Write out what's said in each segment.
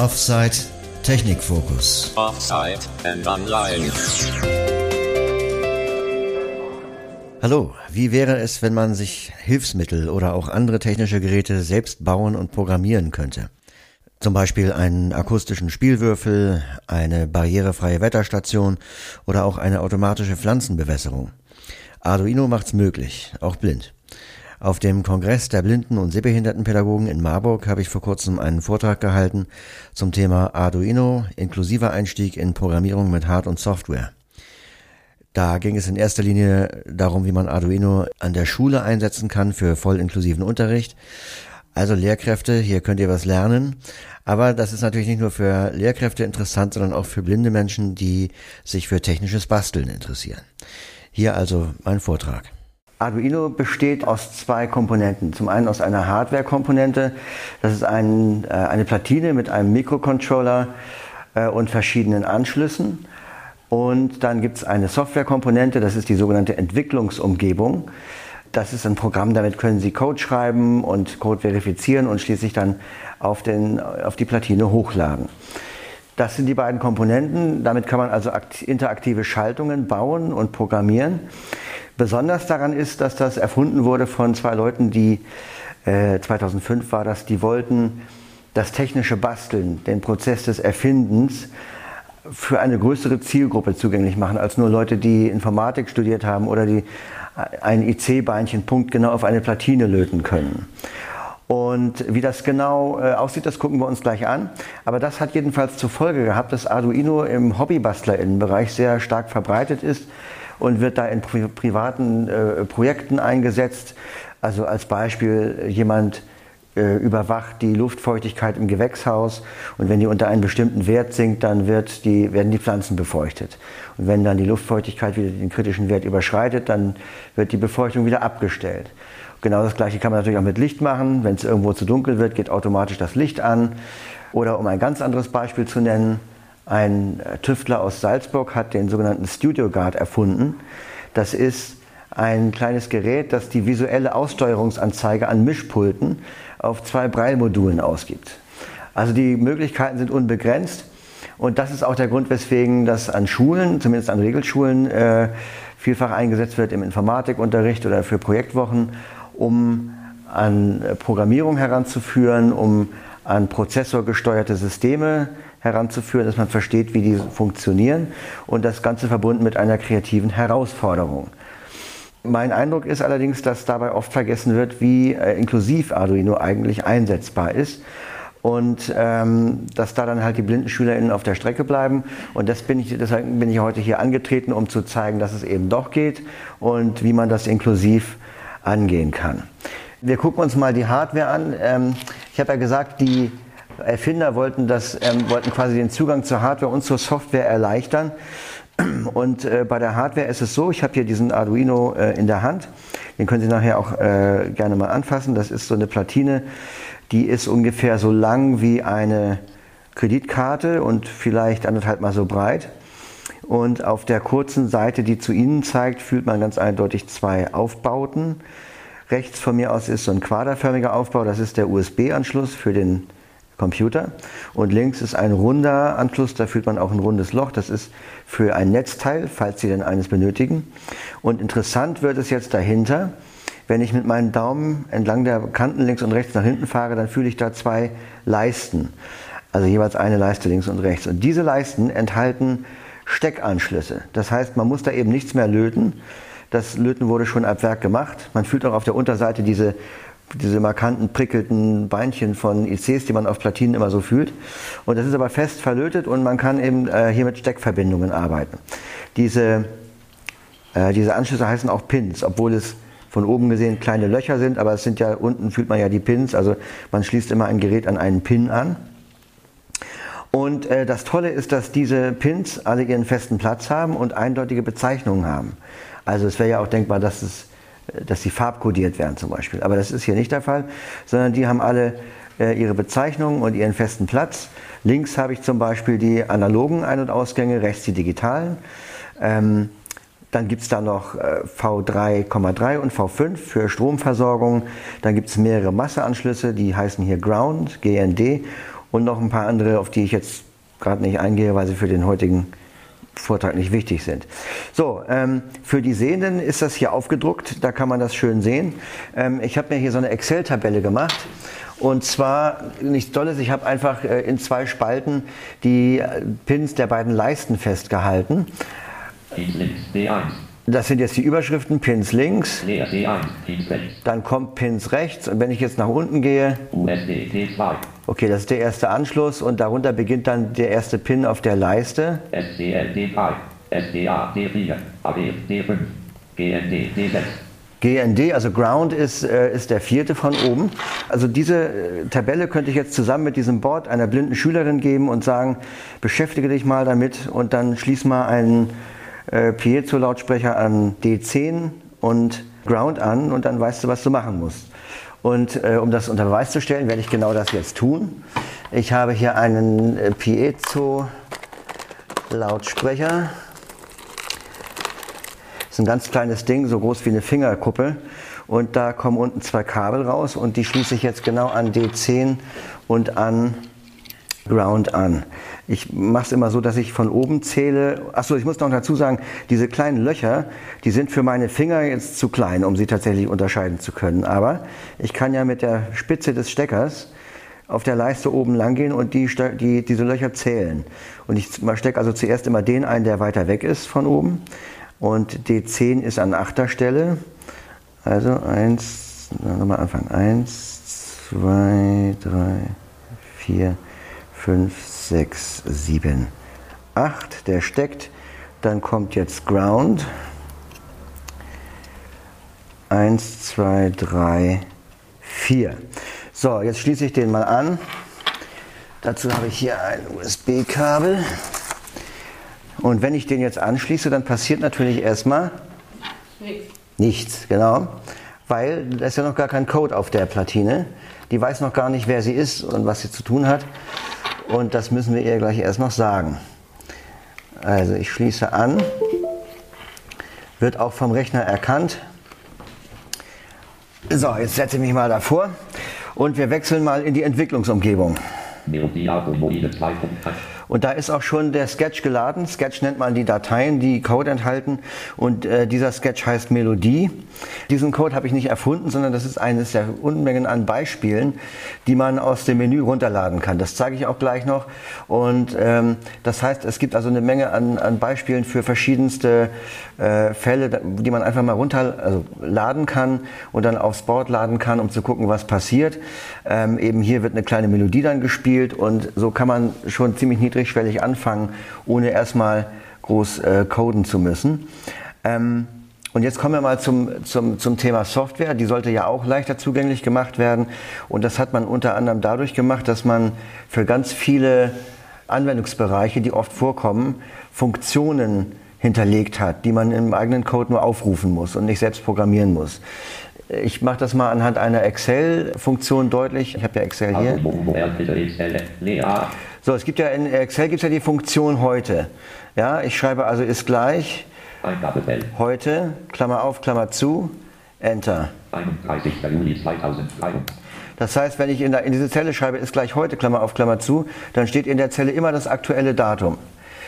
Offside Technikfokus. Offside and online. Hallo, wie wäre es, wenn man sich Hilfsmittel oder auch andere technische Geräte selbst bauen und programmieren könnte? Zum Beispiel einen akustischen Spielwürfel, eine barrierefreie Wetterstation oder auch eine automatische Pflanzenbewässerung. Arduino macht's möglich, auch blind. Auf dem Kongress der Blinden- und Sehbehindertenpädagogen in Marburg habe ich vor kurzem einen Vortrag gehalten zum Thema Arduino, inklusiver Einstieg in Programmierung mit Hard- und Software. Da ging es in erster Linie darum, wie man Arduino an der Schule einsetzen kann für voll inklusiven Unterricht. Also Lehrkräfte, hier könnt ihr was lernen. Aber das ist natürlich nicht nur für Lehrkräfte interessant, sondern auch für blinde Menschen, die sich für technisches Basteln interessieren. Hier also mein Vortrag. Arduino besteht aus zwei Komponenten. Zum einen aus einer Hardware-Komponente. Das ist ein, äh, eine Platine mit einem Mikrocontroller äh, und verschiedenen Anschlüssen. Und dann gibt es eine Software-Komponente, das ist die sogenannte Entwicklungsumgebung. Das ist ein Programm, damit können Sie Code schreiben und Code verifizieren und schließlich dann auf, den, auf die Platine hochladen. Das sind die beiden Komponenten. Damit kann man also interaktive Schaltungen bauen und programmieren. Besonders daran ist, dass das erfunden wurde von zwei Leuten, die äh, 2005 war das, die wollten das technische Basteln, den Prozess des Erfindens für eine größere Zielgruppe zugänglich machen als nur Leute, die Informatik studiert haben oder die ein IC-Beinchen punktgenau auf eine Platine löten können. Und wie das genau äh, aussieht, das gucken wir uns gleich an. Aber das hat jedenfalls zur Folge gehabt, dass Arduino im Hobbybastlerinnenbereich sehr stark verbreitet ist und wird da in pri privaten äh, Projekten eingesetzt. Also als Beispiel jemand äh, überwacht die Luftfeuchtigkeit im Gewächshaus und wenn die unter einen bestimmten Wert sinkt, dann wird die, werden die Pflanzen befeuchtet. Und wenn dann die Luftfeuchtigkeit wieder den kritischen Wert überschreitet, dann wird die Befeuchtung wieder abgestellt. Genau das gleiche kann man natürlich auch mit Licht machen. Wenn es irgendwo zu dunkel wird, geht automatisch das Licht an. Oder um ein ganz anderes Beispiel zu nennen, ein äh, Tüftler aus Salzburg hat den sogenannten Studio Guard erfunden. Das ist ein kleines Gerät, das die visuelle Aussteuerungsanzeige an Mischpulten auf zwei Braille-Modulen ausgibt. Also die Möglichkeiten sind unbegrenzt und das ist auch der Grund, weswegen das an Schulen, zumindest an Regelschulen, äh, vielfach eingesetzt wird im Informatikunterricht oder für Projektwochen, um an Programmierung heranzuführen, um an prozessorgesteuerte Systeme heranzuführen, dass man versteht, wie die funktionieren und das Ganze verbunden mit einer kreativen Herausforderung. Mein Eindruck ist allerdings, dass dabei oft vergessen wird, wie äh, inklusiv Arduino eigentlich einsetzbar ist und ähm, dass da dann halt die blinden SchülerInnen auf der Strecke bleiben. Und das bin ich, deshalb bin ich heute hier angetreten, um zu zeigen, dass es eben doch geht und wie man das inklusiv angehen kann. Wir gucken uns mal die Hardware an. Ähm, ich habe ja gesagt, die Erfinder wollten, das, ähm, wollten quasi den Zugang zur Hardware und zur Software erleichtern. Und äh, bei der Hardware ist es so, ich habe hier diesen Arduino äh, in der Hand. Den können Sie nachher auch äh, gerne mal anfassen. Das ist so eine Platine, die ist ungefähr so lang wie eine Kreditkarte und vielleicht anderthalb mal so breit. Und auf der kurzen Seite, die zu Ihnen zeigt, fühlt man ganz eindeutig zwei Aufbauten. Rechts von mir aus ist so ein quaderförmiger Aufbau, das ist der USB-Anschluss für den Computer. Und links ist ein runder Anschluss, da fühlt man auch ein rundes Loch. Das ist für ein Netzteil, falls Sie denn eines benötigen. Und interessant wird es jetzt dahinter. Wenn ich mit meinem Daumen entlang der Kanten links und rechts nach hinten fahre, dann fühle ich da zwei Leisten. Also jeweils eine Leiste links und rechts. Und diese Leisten enthalten Steckanschlüsse. Das heißt, man muss da eben nichts mehr löten. Das Löten wurde schon ab Werk gemacht. Man fühlt auch auf der Unterseite diese diese markanten, prickelten Beinchen von ICs, die man auf Platinen immer so fühlt. Und das ist aber fest verlötet und man kann eben äh, hier mit Steckverbindungen arbeiten. Diese, äh, diese Anschlüsse heißen auch Pins, obwohl es von oben gesehen kleine Löcher sind, aber es sind ja, unten fühlt man ja die Pins, also man schließt immer ein Gerät an einen Pin an. Und äh, das Tolle ist, dass diese Pins alle ihren festen Platz haben und eindeutige Bezeichnungen haben. Also es wäre ja auch denkbar, dass es dass sie farbkodiert werden zum Beispiel. Aber das ist hier nicht der Fall, sondern die haben alle äh, ihre Bezeichnungen und ihren festen Platz. Links habe ich zum Beispiel die analogen Ein- und Ausgänge, rechts die digitalen. Ähm, dann gibt es da noch äh, V3,3 und V5 für Stromversorgung. Dann gibt es mehrere Masseanschlüsse, die heißen hier Ground, GND. Und noch ein paar andere, auf die ich jetzt gerade nicht eingehe, weil sie für den heutigen Vortrag nicht wichtig sind. So, ähm, für die Sehenden ist das hier aufgedruckt, da kann man das schön sehen. Ähm, ich habe mir hier so eine Excel-Tabelle gemacht. Und zwar nichts Tolles, ich habe einfach äh, in zwei Spalten die äh, Pins der beiden Leisten festgehalten. links, D1, Das sind jetzt die Überschriften, Pins links, leer D1, Pins rechts, dann kommt Pins rechts und wenn ich jetzt nach unten gehe, USD T2, okay, das ist der erste Anschluss und darunter beginnt dann der erste Pin auf der Leiste. SCL D3, SDA D4, AB D5, GND D6, GND, also Ground ist, äh, ist der vierte von oben. Also diese äh, Tabelle könnte ich jetzt zusammen mit diesem Board einer blinden Schülerin geben und sagen, beschäftige dich mal damit und dann schließ mal einen äh, Piezo-Lautsprecher an D10 und Ground an und dann weißt du, was du machen musst. Und äh, um das unter Beweis zu stellen, werde ich genau das jetzt tun. Ich habe hier einen äh, Piezo-Lautsprecher. Das ist ein ganz kleines Ding, so groß wie eine Fingerkuppel. Und da kommen unten zwei Kabel raus und die schließe ich jetzt genau an D10 und an Ground an. Ich mache es immer so, dass ich von oben zähle. Achso, ich muss noch dazu sagen, diese kleinen Löcher, die sind für meine Finger jetzt zu klein, um sie tatsächlich unterscheiden zu können. Aber ich kann ja mit der Spitze des Steckers auf der Leiste oben lang gehen und die, die, diese Löcher zählen. Und ich stecke also zuerst immer den ein, der weiter weg ist von oben. Und D10 ist an achter Stelle. Also eins, na, nochmal anfangen. Eins, zwei, drei, vier, fünf, sechs, sieben, acht. Der steckt. Dann kommt jetzt Ground. Eins, zwei, drei, vier. So, jetzt schließe ich den mal an. Dazu habe ich hier ein USB-Kabel. Und wenn ich den jetzt anschließe, dann passiert natürlich erstmal nichts, genau. Weil da ist ja noch gar kein Code auf der Platine. Die weiß noch gar nicht, wer sie ist und was sie zu tun hat. Und das müssen wir ihr gleich erst noch sagen. Also ich schließe an. Wird auch vom Rechner erkannt. So, jetzt setze ich mich mal davor. Und wir wechseln mal in die Entwicklungsumgebung. 2.1, Und da ist auch schon der Sketch geladen. Sketch nennt man die Dateien, die Code enthalten. Und äh, dieser Sketch heißt Melodie. Diesen Code habe ich nicht erfunden, sondern das ist eines der Unmengen an Beispielen, die man aus dem Menü runterladen kann. Das zeige ich auch gleich noch. Und ähm, das heißt, es gibt also eine Menge an, an Beispielen für verschiedenste äh, Fälle, die man einfach mal runterladen also kann und dann aufs Board laden kann, um zu gucken, was passiert. Ähm, eben hier wird eine kleine Melodie dann gespielt und so kann man schon ziemlich niedrigschwellig anfangen, ohne erstmal groß äh, coden zu müssen. Ähm, und jetzt kommen wir mal zum, zum, zum Thema Software. Die sollte ja auch leichter zugänglich gemacht werden. Und das hat man unter anderem dadurch gemacht, dass man für ganz viele Anwendungsbereiche, die oft vorkommen, Funktionen hinterlegt hat, die man im eigenen Code nur aufrufen muss und nicht selbst programmieren muss. Ich mache das mal anhand einer Excel-Funktion deutlich. Ich habe ja Excel hier. So, es gibt ja in Excel gibt es ja die Funktion heute. Ja, ich schreibe also ist gleich Eingabefeld, heute, Klammer auf, Klammer zu, Enter. 31. Juli 2003, Das heißt, wenn ich in, der, in diese Zelle schreibe, ist gleich heute, Klammer auf, Klammer zu, dann steht in der Zelle immer das aktuelle Datum.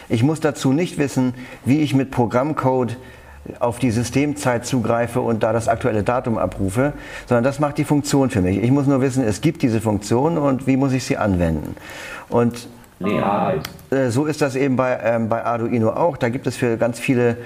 Ich muss dazu nicht wissen, wie ich mit Programmcode auf die Systemzeit zugreife und da das aktuelle Datum abrufe, sondern das macht die Funktion für mich. Ich muss nur wissen, es gibt diese Funktion und wie muss ich sie anwenden. Und leer 1, äh, so ist das eben bei, ähm, bei Arduino auch. Da gibt es für ganz viele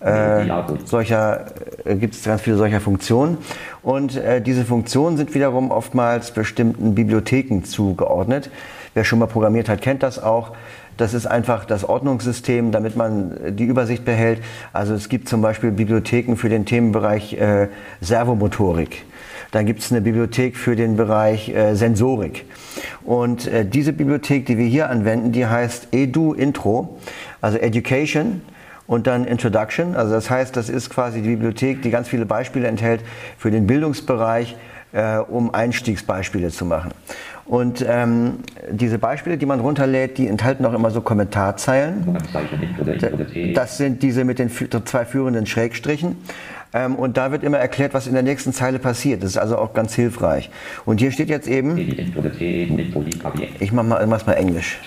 äh, solcher äh, gibt es ganz viele solcher Funktionen und äh, diese Funktionen sind wiederum oftmals bestimmten Bibliotheken zugeordnet. Wer schon mal programmiert hat, kennt das auch. Das ist einfach das Ordnungssystem, damit man die Übersicht behält. Also es gibt zum Beispiel Bibliotheken für den Themenbereich äh, Servomotorik. Dann gibt es eine Bibliothek für den Bereich äh, Sensorik. Und äh, diese Bibliothek, die wir hier anwenden, die heißt Edu Intro, also Education und dann Introduction. Also das heißt, das ist quasi die Bibliothek, die ganz viele Beispiele enthält für den Bildungsbereich, äh, um Einstiegsbeispiele zu machen. Und ähm, diese Beispiele, die man runterlädt, die enthalten auch immer so Kommentarzeilen. Intro, Intro, Das sind diese mit den zwei führenden Schrägstrichen. Ähm, und da wird immer erklärt, was in der nächsten Zeile passiert. Das ist also auch ganz hilfreich. Und hier steht jetzt eben, ich mach mal, mach's mal Englisch.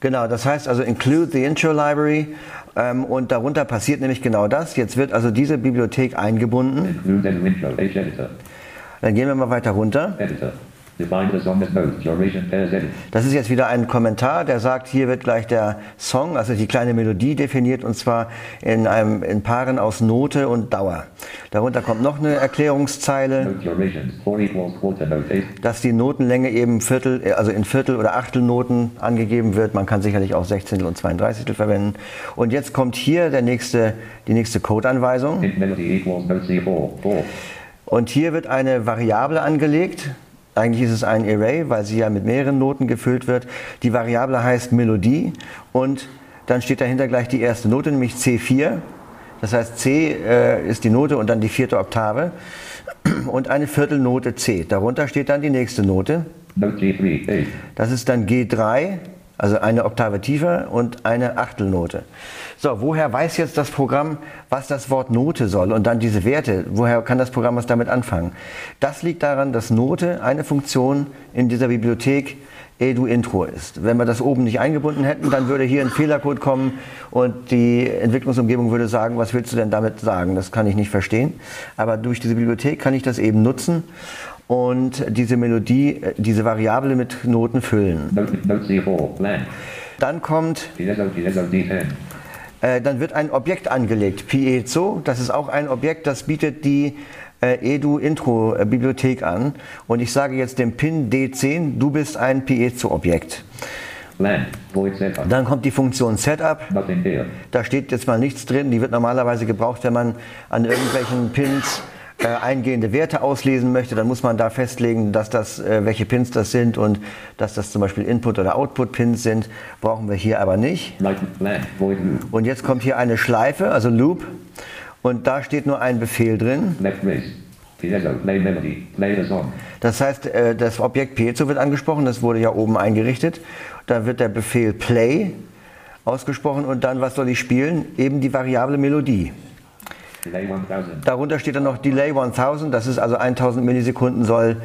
Genau, das heißt also include the intro library ähm, und darunter passiert nämlich genau das. Jetzt wird also diese Bibliothek eingebunden. Dann gehen wir mal weiter runter. Editor. Das ist jetzt wieder ein Kommentar, der sagt, hier wird gleich der Song, also die kleine Melodie definiert und zwar in, einem, in Paaren aus Note und Dauer. Darunter kommt noch eine Erklärungszeile, dass die Notenlänge eben Viertel, also in Viertel- oder Achtelnoten angegeben wird. Man kann sicherlich auch Sechzehntel und 32 verwenden. Und jetzt kommt hier der nächste, die nächste Codeanweisung. Und hier wird eine Variable angelegt, eigentlich ist es ein Array, weil sie ja mit mehreren Noten gefüllt wird. Die Variable heißt Melodie und dann steht dahinter gleich die erste Note, nämlich C4. Das heißt, C äh, ist die Note und dann die vierte Oktave und eine Viertelnote C. Darunter steht dann die nächste Note. Das ist dann G3 also eine Oktave tiefer und eine Achtelnote. So, woher weiß jetzt das Programm, was das Wort Note soll und dann diese Werte? Woher kann das Programm was damit anfangen? Das liegt daran, dass Note eine Funktion in dieser Bibliothek edu-intro ist. Wenn wir das oben nicht eingebunden hätten, dann würde hier ein Fehlercode kommen und die Entwicklungsumgebung würde sagen, was willst du denn damit sagen? Das kann ich nicht verstehen. Aber durch diese Bibliothek kann ich das eben nutzen und diese Melodie, äh, diese Variable mit Noten füllen. Dann kommt, äh, dann wird ein Objekt angelegt, Piezo, das ist auch ein Objekt, das bietet die äh, Edu-Intro-Bibliothek an. Und ich sage jetzt dem Pin D10, du bist ein Piezo-Objekt. Dann kommt die Funktion Setup. Da steht jetzt mal nichts drin. Die wird normalerweise gebraucht, wenn man an irgendwelchen Pins äh, eingehende Werte auslesen möchte, dann muss man da festlegen, dass das, äh, welche Pins das sind und dass das zum Beispiel Input- oder Output-Pins sind. Brauchen wir hier aber nicht. Und jetzt kommt hier eine Schleife, also Loop, und da steht nur ein Befehl drin. Das heißt, äh, das Objekt Piezo wird angesprochen, das wurde ja oben eingerichtet. Da wird der Befehl Play ausgesprochen und dann, was soll ich spielen? Eben die Variable Melodie. Darunter steht dann noch Delay 1000, das ist also 1000 Millisekunden soll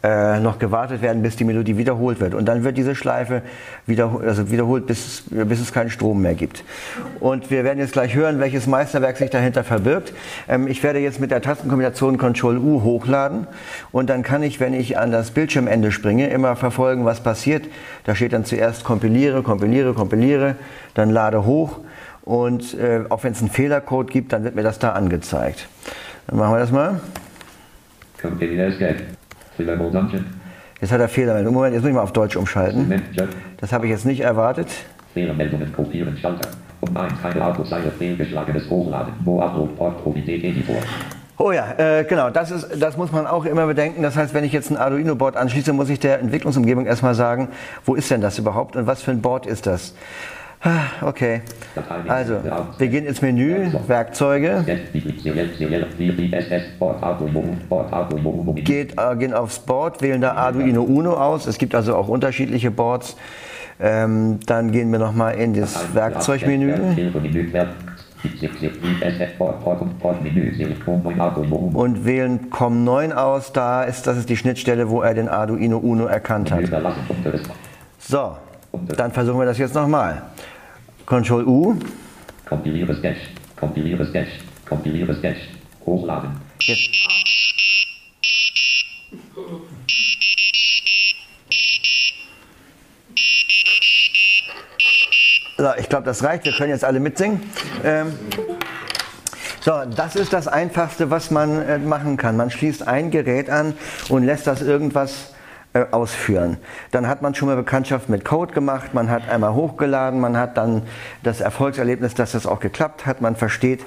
äh, noch gewartet werden, bis die Melodie wiederholt wird. Und dann wird diese Schleife wiederholt, also wiederholt, bis, bis es keinen Strom mehr gibt. Und wir werden jetzt gleich hören, welches Meisterwerk sich dahinter verbirgt. Ähm, ich werde jetzt mit der Tastenkombination Ctrl U hochladen und dann kann ich, wenn ich an das Bildschirmende springe, immer verfolgen, was passiert. Da steht dann zuerst kompiliere, kompiliere, kompiliere, dann lade hoch und äh, auch wenn es einen Fehlercode gibt, dann wird mir das da angezeigt. Dann machen wir das mal. Jetzt hat er Fehlermeldung. Moment, jetzt muss ich mal auf Deutsch umschalten. Das habe ich jetzt nicht erwartet. Fehlermeldungen kopieren Schalter. Um 1 keine Autoseite fehlgeschlagenes Hochladen. Wo Upload Port Editor. Oh ja, äh, genau, das, ist, das muss man auch immer bedenken. Das heißt, wenn ich jetzt ein Arduino-Board anschließe, muss ich der Entwicklungsumgebung erstmal sagen, wo ist denn das überhaupt und was für ein Board ist das? Ah, okay. Also, wir gehen ins Menü, Werkzeuge. Geht, äh, gehen aufs Board, wählen da Arduino Uno aus. Es gibt also auch unterschiedliche Boards. Ähm, dann gehen wir nochmal in das Werkzeugmenü. Und wählen COM9 aus. Da ist, das ist die Schnittstelle, wo er den Arduino Uno erkannt hat. So, dann versuchen wir das jetzt nochmal. Ctrl U. Kompiliere Sketch. Kompiliere Sketch. Kompiliere Sketch. Hochladen. Jetzt. So, ich glaube, das reicht. Wir können jetzt alle mitsingen. Ähm, so, das ist das Einfachste, was man äh, machen kann. Man schließt ein Gerät an und lässt das irgendwas äh, ausführen. Dann hat man schon mal Bekanntschaft mit Code gemacht, man hat einmal hochgeladen, man hat dann das Erfolgserlebnis, dass das auch geklappt hat, man versteht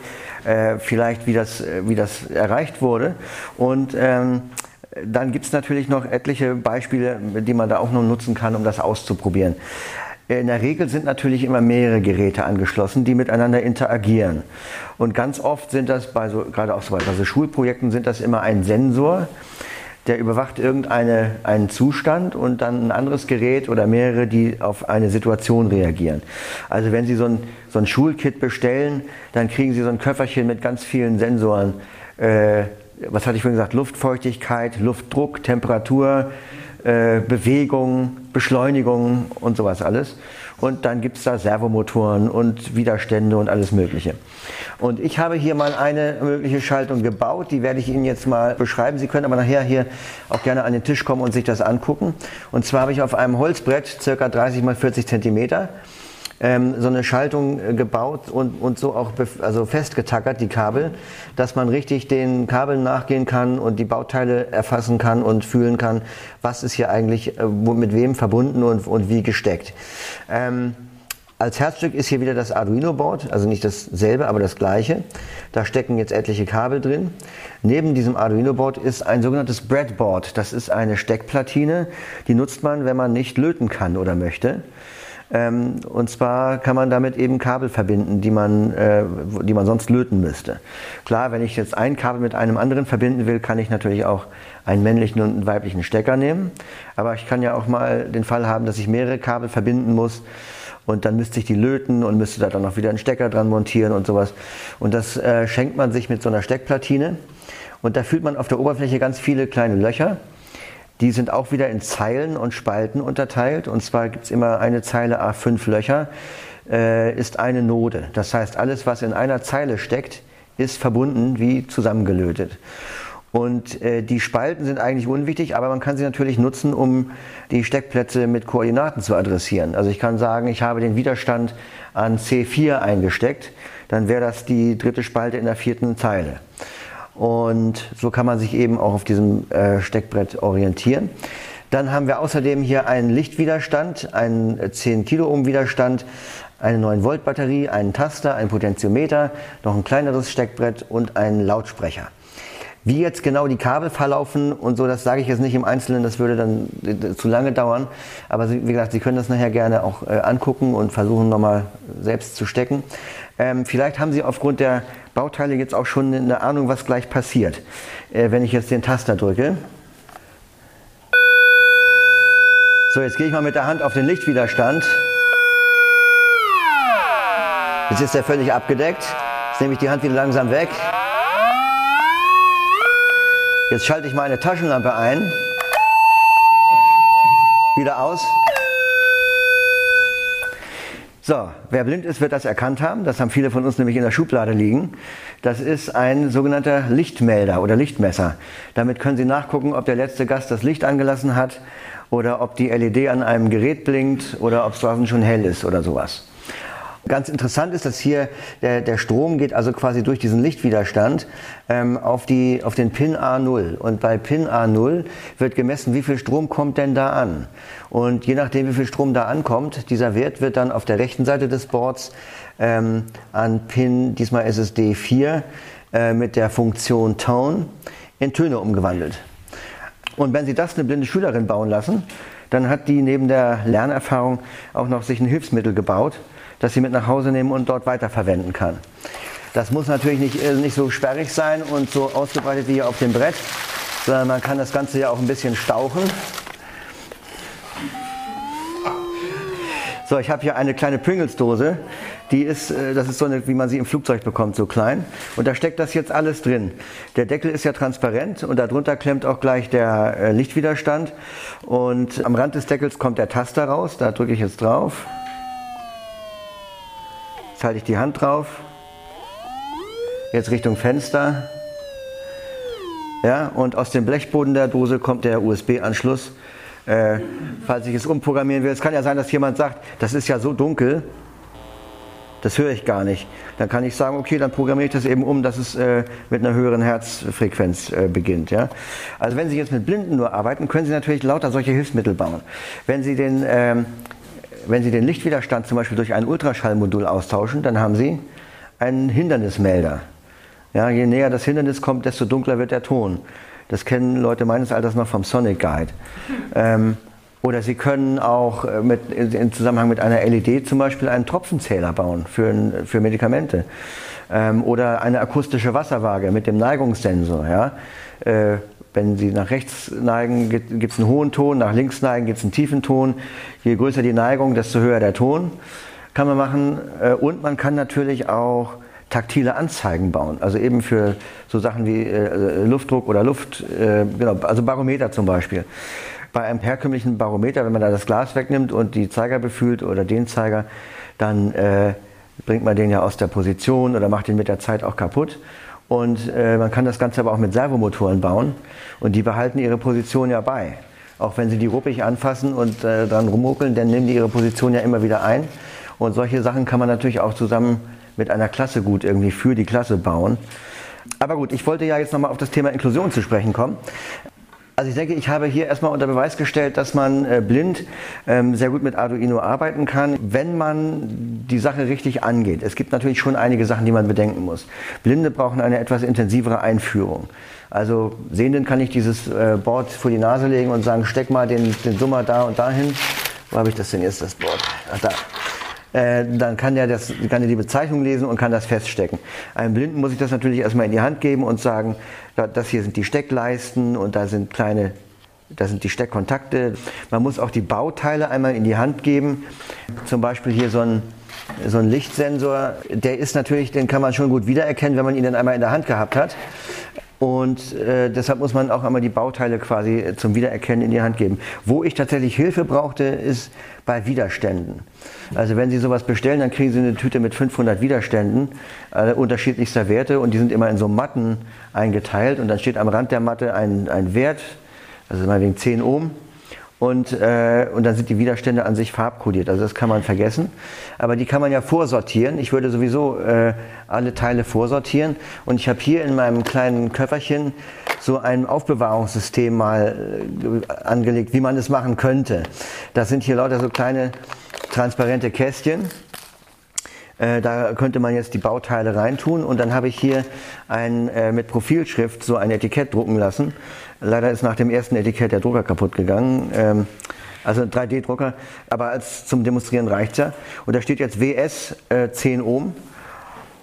äh, vielleicht, wie das, äh, wie das erreicht wurde. Und ähm, dann gibt es natürlich noch etliche Beispiele, die man da auch noch nutzen kann, um das auszuprobieren. In der Regel sind natürlich immer mehrere Geräte angeschlossen, die miteinander interagieren. Und ganz oft sind das bei so, gerade auch so bei so Schulprojekten sind das immer ein Sensor, der überwacht irgendeinen Zustand und dann ein anderes Gerät oder mehrere, die auf eine Situation reagieren. Also wenn Sie so ein, so ein Schulkit bestellen, dann kriegen Sie so ein Köfferchen mit ganz vielen Sensoren. Äh, was hatte ich vorhin gesagt? Luftfeuchtigkeit, Luftdruck, Temperatur, äh, Bewegung, Beschleunigung und sowas alles. Und dann gibt es da Servomotoren und Widerstände und alles Mögliche. Und ich habe hier mal eine mögliche Schaltung gebaut, die werde ich Ihnen jetzt mal beschreiben. Sie können aber nachher hier auch gerne an den Tisch kommen und sich das angucken. Und zwar habe ich auf einem Holzbrett, circa 30 mal 40 Zentimeter, ähm, so eine Schaltung äh, gebaut und, und so auch also festgetackert, die Kabel, dass man richtig den Kabeln nachgehen kann und die Bauteile erfassen kann und fühlen kann, was ist hier eigentlich äh, mit wem verbunden und, und wie gesteckt. Ähm, als Herzstück ist hier wieder das Arduino-Board, also nicht dasselbe, aber das gleiche. Da stecken jetzt etliche Kabel drin. Neben diesem Arduino-Board ist ein sogenanntes Breadboard. Das ist eine Steckplatine, die nutzt man, wenn man nicht löten kann oder möchte. Ähm, und zwar kann man damit eben Kabel verbinden, die man, äh, die man sonst löten müsste. Klar, wenn ich jetzt ein Kabel mit einem anderen verbinden will, kann ich natürlich auch einen männlichen und einen weiblichen Stecker nehmen. Aber ich kann ja auch mal den Fall haben, dass ich mehrere Kabel verbinden muss und dann müsste ich die löten und müsste da dann noch wieder einen Stecker dran montieren und sowas. Und das äh, schenkt man sich mit so einer Steckplatine. Und da fühlt man auf der Oberfläche ganz viele kleine Löcher. Die sind auch wieder in Zeilen und Spalten unterteilt. Und zwar gibt es immer eine Zeile A5 Löcher, äh, ist eine Node. Das heißt, alles, was in einer Zeile steckt, ist verbunden wie zusammengelötet. Und äh, die Spalten sind eigentlich unwichtig, aber man kann sie natürlich nutzen, um die Steckplätze mit Koordinaten zu adressieren. Also ich kann sagen, ich habe den Widerstand an C4 eingesteckt, dann wäre das die dritte Spalte in der vierten Zeile. Und so kann man sich eben auch auf diesem äh, Steckbrett orientieren. Dann haben wir außerdem hier einen Lichtwiderstand, einen 10 Kiloohm Widerstand, eine 9 Volt Batterie, einen Taster, ein Potentiometer, noch ein kleineres Steckbrett und einen Lautsprecher. Wie jetzt genau die Kabel verlaufen und so, das sage ich jetzt nicht im Einzelnen, das würde dann äh, zu lange dauern. Aber wie gesagt, Sie können das nachher gerne auch äh, angucken und versuchen nochmal selbst zu stecken. Ähm, vielleicht haben Sie aufgrund der Bauteile jetzt auch schon eine Ahnung, was gleich passiert, äh, wenn ich jetzt den Taster drücke. So, jetzt gehe ich mal mit der Hand auf den Lichtwiderstand. Jetzt ist er völlig abgedeckt. Jetzt nehme ich die Hand wieder langsam weg. Jetzt schalte ich meine Taschenlampe ein. Wieder aus. So, wer blind ist, wird das erkannt haben. Das haben viele von uns nämlich in der Schublade liegen. Das ist ein sogenannter Lichtmelder oder Lichtmesser. Damit können Sie nachgucken, ob der letzte Gast das Licht angelassen hat oder ob die LED an einem Gerät blinkt oder ob es draußen schon hell ist oder sowas. Ganz interessant ist, dass hier der, der Strom geht also quasi durch diesen Lichtwiderstand ähm, auf, die, auf den Pin A0. Und bei Pin A0 wird gemessen, wie viel Strom kommt denn da an. Und je nachdem, wie viel Strom da ankommt, dieser Wert wird dann auf der rechten Seite des Boards ähm, an Pin, diesmal ist es D4, äh, mit der Funktion Tone in Töne umgewandelt. Und wenn Sie das eine blinde Schülerin bauen lassen, dann hat die neben der Lernerfahrung auch noch sich ein Hilfsmittel gebaut, das sie mit nach Hause nehmen und dort weiterverwenden kann. Das muss natürlich nicht, äh, nicht so sperrig sein und so ausgebreitet wie hier auf dem Brett, sondern man kann das Ganze ja auch ein bisschen stauchen. So, ich habe hier eine kleine Pringles-Dose. Die ist, äh, das ist so eine, wie man sie im Flugzeug bekommt, so klein. Und da steckt das jetzt alles drin. Der Deckel ist ja transparent und darunter klemmt auch gleich der äh, Lichtwiderstand. Und am Rand des Deckels kommt der Taster raus. Da drücke ich jetzt drauf. Jetzt halte ich die Hand drauf. Jetzt Richtung Fenster. Ja, und aus dem Blechboden der Dose kommt der USB-Anschluss. Äh, falls ich es umprogrammieren will. Es kann ja sein, dass jemand sagt, das ist ja so dunkel, das höre ich gar nicht. Dann kann ich sagen, okay, dann programmiere ich das eben um, dass es äh, mit einer höheren Herzfrequenz äh, beginnt. Ja? Also wenn Sie jetzt mit Blinden nur arbeiten, können Sie natürlich lauter solche Hilfsmittel bauen. Wenn Sie den ähm, wenn Sie den Lichtwiderstand zum Beispiel durch ein Ultraschallmodul austauschen, dann haben Sie einen Hindernismelder. Ja, je näher das Hindernis kommt, desto dunkler wird der Ton. Das kennen Leute meines Alters noch vom Sonic Guide. Ähm, oder Sie können auch äh, mit, in Zusammenhang mit einer LED zum Beispiel einen Tropfenzähler bauen für, für Medikamente. Ähm, oder eine akustische Wasserwaage mit dem Neigungssensor. Ja? Äh, wenn Sie nach rechts neigen, gibt es einen hohen Ton, nach links neigen gibt es einen tiefen Ton. Je größer die Neigung, desto höher der Ton kann man machen. Äh, und man kann natürlich auch taktile Anzeigen bauen. Also eben für so Sachen wie äh, Luftdruck oder Luft, äh, genau, also Barometer zum Beispiel. Bei einem herkömmlichen Barometer, wenn man da das Glas wegnimmt und die Zeiger befühlt oder den Zeiger, dann äh, bringt man den ja aus der Position oder macht ihn mit der Zeit auch kaputt. Und äh, man kann das Ganze aber auch mit Servomotoren bauen und die behalten ihre Position ja bei. Auch wenn sie die ruppig anfassen und äh, dran rummuckeln, dann nehmen die ihre Position ja immer wieder ein. Und solche Sachen kann man natürlich auch zusammen mit einer Klasse gut irgendwie für die Klasse bauen. Aber gut, ich wollte ja jetzt nochmal auf das Thema Inklusion zu sprechen kommen. Also ich denke, ich habe hier erstmal unter Beweis gestellt, dass man äh, blind ähm, sehr gut mit Arduino arbeiten kann, wenn man die Sache richtig angeht. Es gibt natürlich schon einige Sachen, die man bedenken muss. Blinde brauchen eine etwas intensivere Einführung. Also Sehenden kann ich dieses äh, Board vor die Nase legen und sagen, steck mal den, den Summer da und dahin. Wo habe ich das denn jetzt, das Board? Ach, da. Äh, dann kann er, das, kann er die Bezeichnung lesen und kann das feststecken. Einem Blinden muss ich das natürlich erstmal in die Hand geben und sagen, das hier sind die Steckleisten und da sind kleine, da sind die Steckkontakte. Man muss auch die Bauteile einmal in die Hand geben. Zum Beispiel hier so ein, so ein Lichtsensor, der ist natürlich, den kann man schon gut wiedererkennen, wenn man ihn dann einmal in der Hand gehabt hat. Und äh, deshalb muss man auch einmal die Bauteile quasi zum Wiedererkennen in die Hand geben. Wo ich tatsächlich Hilfe brauchte, ist bei Widerständen. Also wenn Sie sowas bestellen, dann kriegen Sie eine Tüte mit 500 Widerständen äh, unterschiedlichster Werte und die sind immer in so Matten eingeteilt und dann steht am Rand der Matte ein, ein Wert, also meinetwegen 10 Ohm und, äh, und dann sind die Widerstände an sich farbkodiert. Also das kann man vergessen. Aber die kann man ja vorsortieren. Ich würde sowieso äh, alle Teile vorsortieren. Und ich habe hier in meinem kleinen Köfferchen so ein Aufbewahrungssystem mal äh, angelegt, wie man es machen könnte. Das sind hier lauter so kleine transparente Kästchen. Äh, da könnte man jetzt die Bauteile reintun und dann habe ich hier ein, äh, mit Profilschrift so ein Etikett drucken lassen. Leider ist nach dem ersten Etikett der Drucker kaputt gegangen. Ähm, also 3D-Drucker, aber als zum Demonstrieren reicht ja. Und da steht jetzt WS äh, 10 Ohm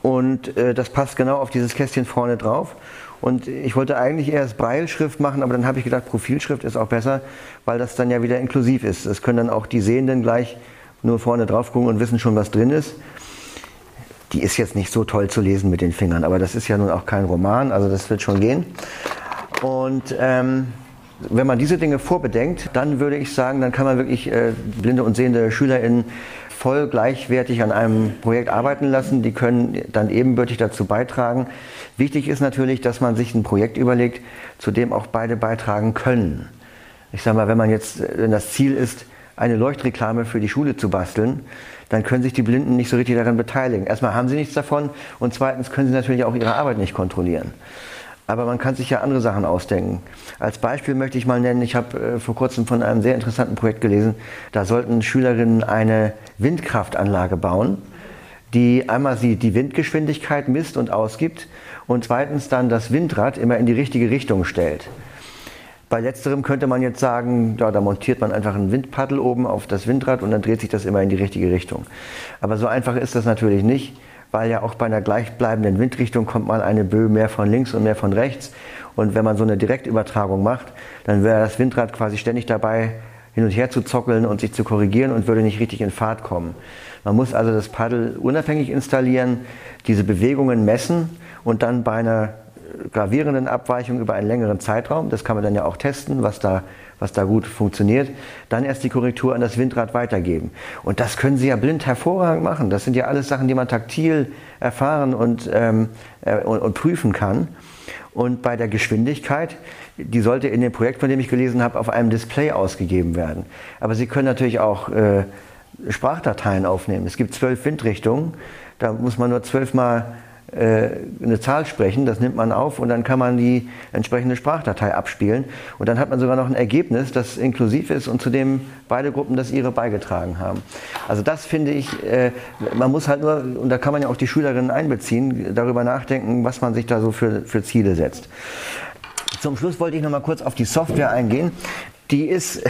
und äh, das passt genau auf dieses Kästchen vorne drauf. Und ich wollte eigentlich erst Breilschrift machen, aber dann habe ich gedacht, Profilschrift ist auch besser, weil das dann ja wieder inklusiv ist. Das können dann auch die Sehenden gleich nur vorne drauf gucken und wissen schon, was drin ist. Die ist jetzt nicht so toll zu lesen mit den Fingern, aber das ist ja nun auch kein Roman, also das wird schon gehen. Und ähm, wenn man diese Dinge vorbedenkt, dann würde ich sagen, dann kann man wirklich äh, blinde und sehende SchülerInnen voll gleichwertig an einem Projekt arbeiten lassen. Die können dann ebenbürtig dazu beitragen. Wichtig ist natürlich, dass man sich ein Projekt überlegt, zu dem auch beide beitragen können. Ich sage mal, wenn man jetzt, wenn das Ziel ist, eine Leuchtreklame für die Schule zu basteln, dann können sich die Blinden nicht so richtig daran beteiligen. Erstmal haben sie nichts davon und zweitens können sie natürlich auch ihre Arbeit nicht kontrollieren. Aber man kann sich ja andere Sachen ausdenken. Als Beispiel möchte ich mal nennen, ich habe äh, vor kurzem von einem sehr interessanten Projekt gelesen, da sollten Schülerinnen eine Windkraftanlage bauen, die einmal sie die Windgeschwindigkeit misst und ausgibt und zweitens dann das Windrad immer in die richtige Richtung stellt. Bei letzterem könnte man jetzt sagen, ja, da montiert man einfach ein Windpaddel oben auf das Windrad und dann dreht sich das immer in die richtige Richtung. Aber so einfach ist das natürlich nicht weil ja auch bei einer gleichbleibenden Windrichtung kommt mal eine Böe mehr von links und mehr von rechts. Und wenn man so eine Direktübertragung macht, dann wäre das Windrad quasi ständig dabei, hin und her zu zockeln und sich zu korrigieren und würde nicht richtig in Fahrt kommen. Man muss also das Paddel unabhängig installieren, diese Bewegungen messen und dann bei einer gravierenden Abweichung über einen längeren Zeitraum, das kann man dann ja auch testen, was da was da gut funktioniert, dann erst die Korrektur an das Windrad weitergeben. Und das können Sie ja blind hervorragend machen. Das sind ja alles Sachen, die man taktil erfahren und, ähm, äh, und, und prüfen kann. Und bei der Geschwindigkeit, die sollte in dem Projekt, von dem ich gelesen habe, auf einem Display ausgegeben werden. Aber Sie können natürlich auch äh, Sprachdateien aufnehmen. Es gibt zwölf Windrichtungen. Da muss man nur zwölfmal eine Zahl sprechen, das nimmt man auf und dann kann man die entsprechende Sprachdatei abspielen. Und dann hat man sogar noch ein Ergebnis, das inklusiv ist und zu dem beide Gruppen das ihre beigetragen haben. Also das finde ich, äh, man muss halt nur, und da kann man ja auch die Schülerinnen einbeziehen, darüber nachdenken, was man sich da so für, für Ziele setzt. Zum Schluss wollte ich noch mal kurz auf die Software eingehen. Die ist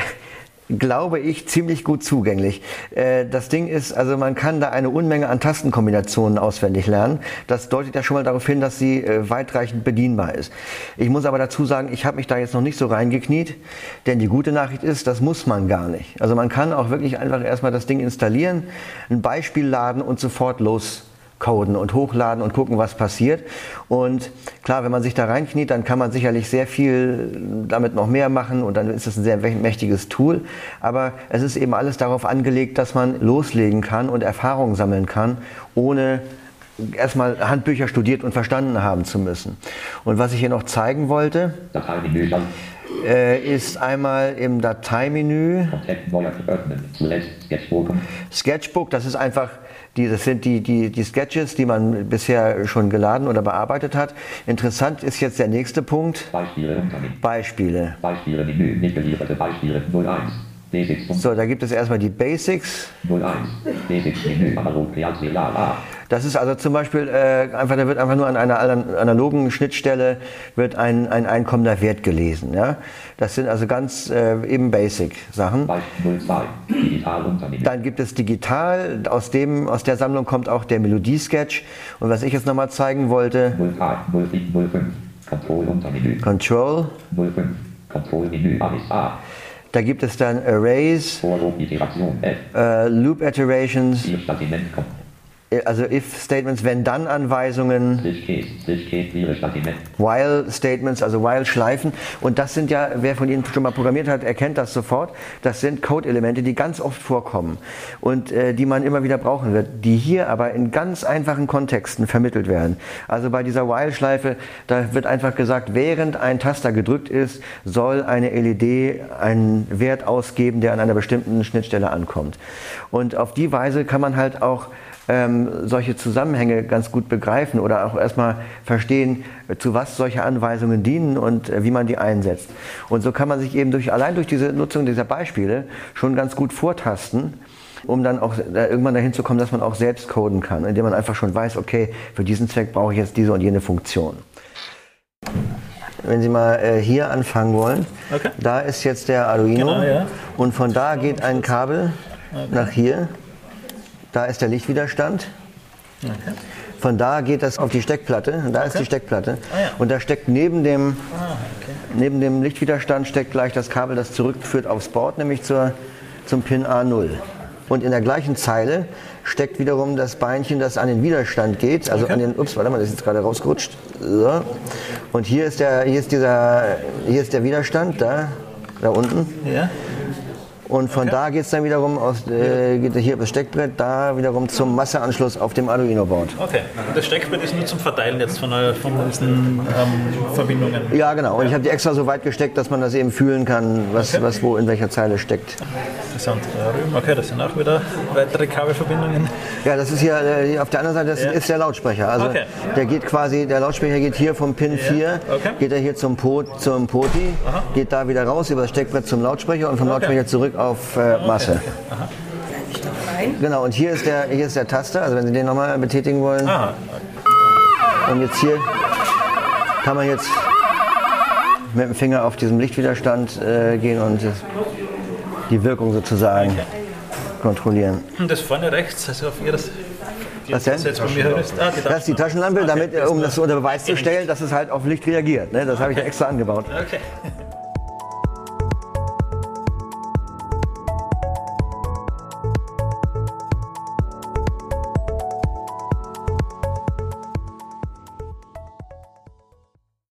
glaube ich, ziemlich gut zugänglich. Äh, das Ding ist, also man kann da eine Unmenge an Tastenkombinationen auswendig lernen. Das deutet ja schon mal darauf hin, dass sie äh, weitreichend bedienbar ist. Ich muss aber dazu sagen, ich habe mich da jetzt noch nicht so reingekniet, denn die gute Nachricht ist, das muss man gar nicht. Also man kann auch wirklich einfach erstmal das Ding installieren, ein Beispiel laden und sofort los coden und hochladen und gucken, was passiert. Und klar, wenn man sich da reinkniet, dann kann man sicherlich sehr viel damit noch mehr machen und dann ist es ein sehr mächtiges Tool. Aber es ist eben alles darauf angelegt, dass man loslegen kann und Erfahrungen sammeln kann, ohne erstmal Handbücher studiert und verstanden haben zu müssen. Und was ich hier noch zeigen wollte, äh, ist einmal im Dateimenü Sketchbook, das ist einfach die, das sind die, die, die Sketches, die man bisher schon geladen oder bearbeitet hat. Interessant ist jetzt der nächste Punkt. Beispiele. Beispiele. Beispiele Menü, nicht gelieferte Beispiele 01. Basics. So, da gibt es erstmal die Basics. 01. Basics Menü, analog, A. Das ist also zum Beispiel äh, einfach, da wird einfach nur an einer analogen Schnittstelle wird ein, ein einkommender Wert gelesen. Ja? Das sind also ganz äh, eben Basic-Sachen. Dann gibt es digital, aus, dem, aus der Sammlung kommt auch der Melodie-Sketch. Und was ich jetzt nochmal zeigen wollte. 05. Control Control. 05. Control Menü A. Da gibt es dann Arrays, äh, Loop Iterations, also if-Statements, wenn-dann-Anweisungen, while-Statements, also while-Schleifen. Und das sind ja, wer von Ihnen schon mal programmiert hat, erkennt das sofort. Das sind Code-Elemente, die ganz oft vorkommen und äh, die man immer wieder brauchen wird, die hier aber in ganz einfachen Kontexten vermittelt werden. Also bei dieser while-Schleife, da wird einfach gesagt, während ein Taster gedrückt ist, soll eine LED einen Wert ausgeben, der an einer bestimmten Schnittstelle ankommt. Und auf die Weise kann man halt auch ähm, solche Zusammenhänge ganz gut begreifen oder auch erstmal verstehen, zu was solche Anweisungen dienen und äh, wie man die einsetzt. Und so kann man sich eben durch, allein durch diese Nutzung dieser Beispiele schon ganz gut vortasten, um dann auch da irgendwann dahin zu kommen, dass man auch selbst coden kann, indem man einfach schon weiß, okay, für diesen Zweck brauche ich jetzt diese und jene Funktion. Wenn Sie mal äh, hier anfangen wollen, okay. da ist jetzt der Arduino genau, ja. und von da geht ein Kabel okay. nach hier da ist der Lichtwiderstand. Okay. Von da geht das auf die Steckplatte. Da okay. ist die Steckplatte. Ah, ja. Und da steckt neben dem, ah, okay. neben dem Lichtwiderstand steckt gleich das Kabel, das zurückführt aufs Board, nämlich zur, zum Pin A0. Und in der gleichen Zeile steckt wiederum das Beinchen, das an den Widerstand geht. Also okay. an den, ups, warte mal, das ist jetzt gerade rausgerutscht. So. Und hier ist der, hier ist dieser, hier ist der Widerstand, da, da unten. Ja. Und von okay. da geht es dann wiederum aus, äh, geht hier über das Steckbrett, da wiederum zum Masseanschluss auf dem Arduino-Board. Okay, und das Steckbrett ist nur zum Verteilen jetzt von, äh, von diesen ähm, Verbindungen? Ja, genau. Und ja. ich habe die extra so weit gesteckt, dass man das eben fühlen kann, was, okay. was wo in welcher Zeile steckt. Interessant. Okay, das sind auch wieder weitere Kabelverbindungen. Ja, das ist hier, äh, auf der anderen Seite das ja. ist der Lautsprecher. Also okay. der geht quasi, der Lautsprecher geht hier vom Pin 4, geht er hier zum, Pot, zum Poti, Aha. geht da wieder raus über das Steckbrett zum Lautsprecher und vom Lautsprecher zurück auf äh, Masse. Okay. Genau, und hier ist, der, hier ist der Taster, also wenn Sie den nochmal betätigen wollen. Aha. Und jetzt hier kann man jetzt mit dem Finger auf diesem Lichtwiderstand äh, gehen und die Wirkung sozusagen okay. kontrollieren. Und das vorne rechts, also auf Ihres was denn? Das, ah, das ist die Taschenlampe, damit, um das unter Beweis zu stellen, dass es halt auf Licht reagiert. Ne? Das habe ich ja extra angebaut. Okay.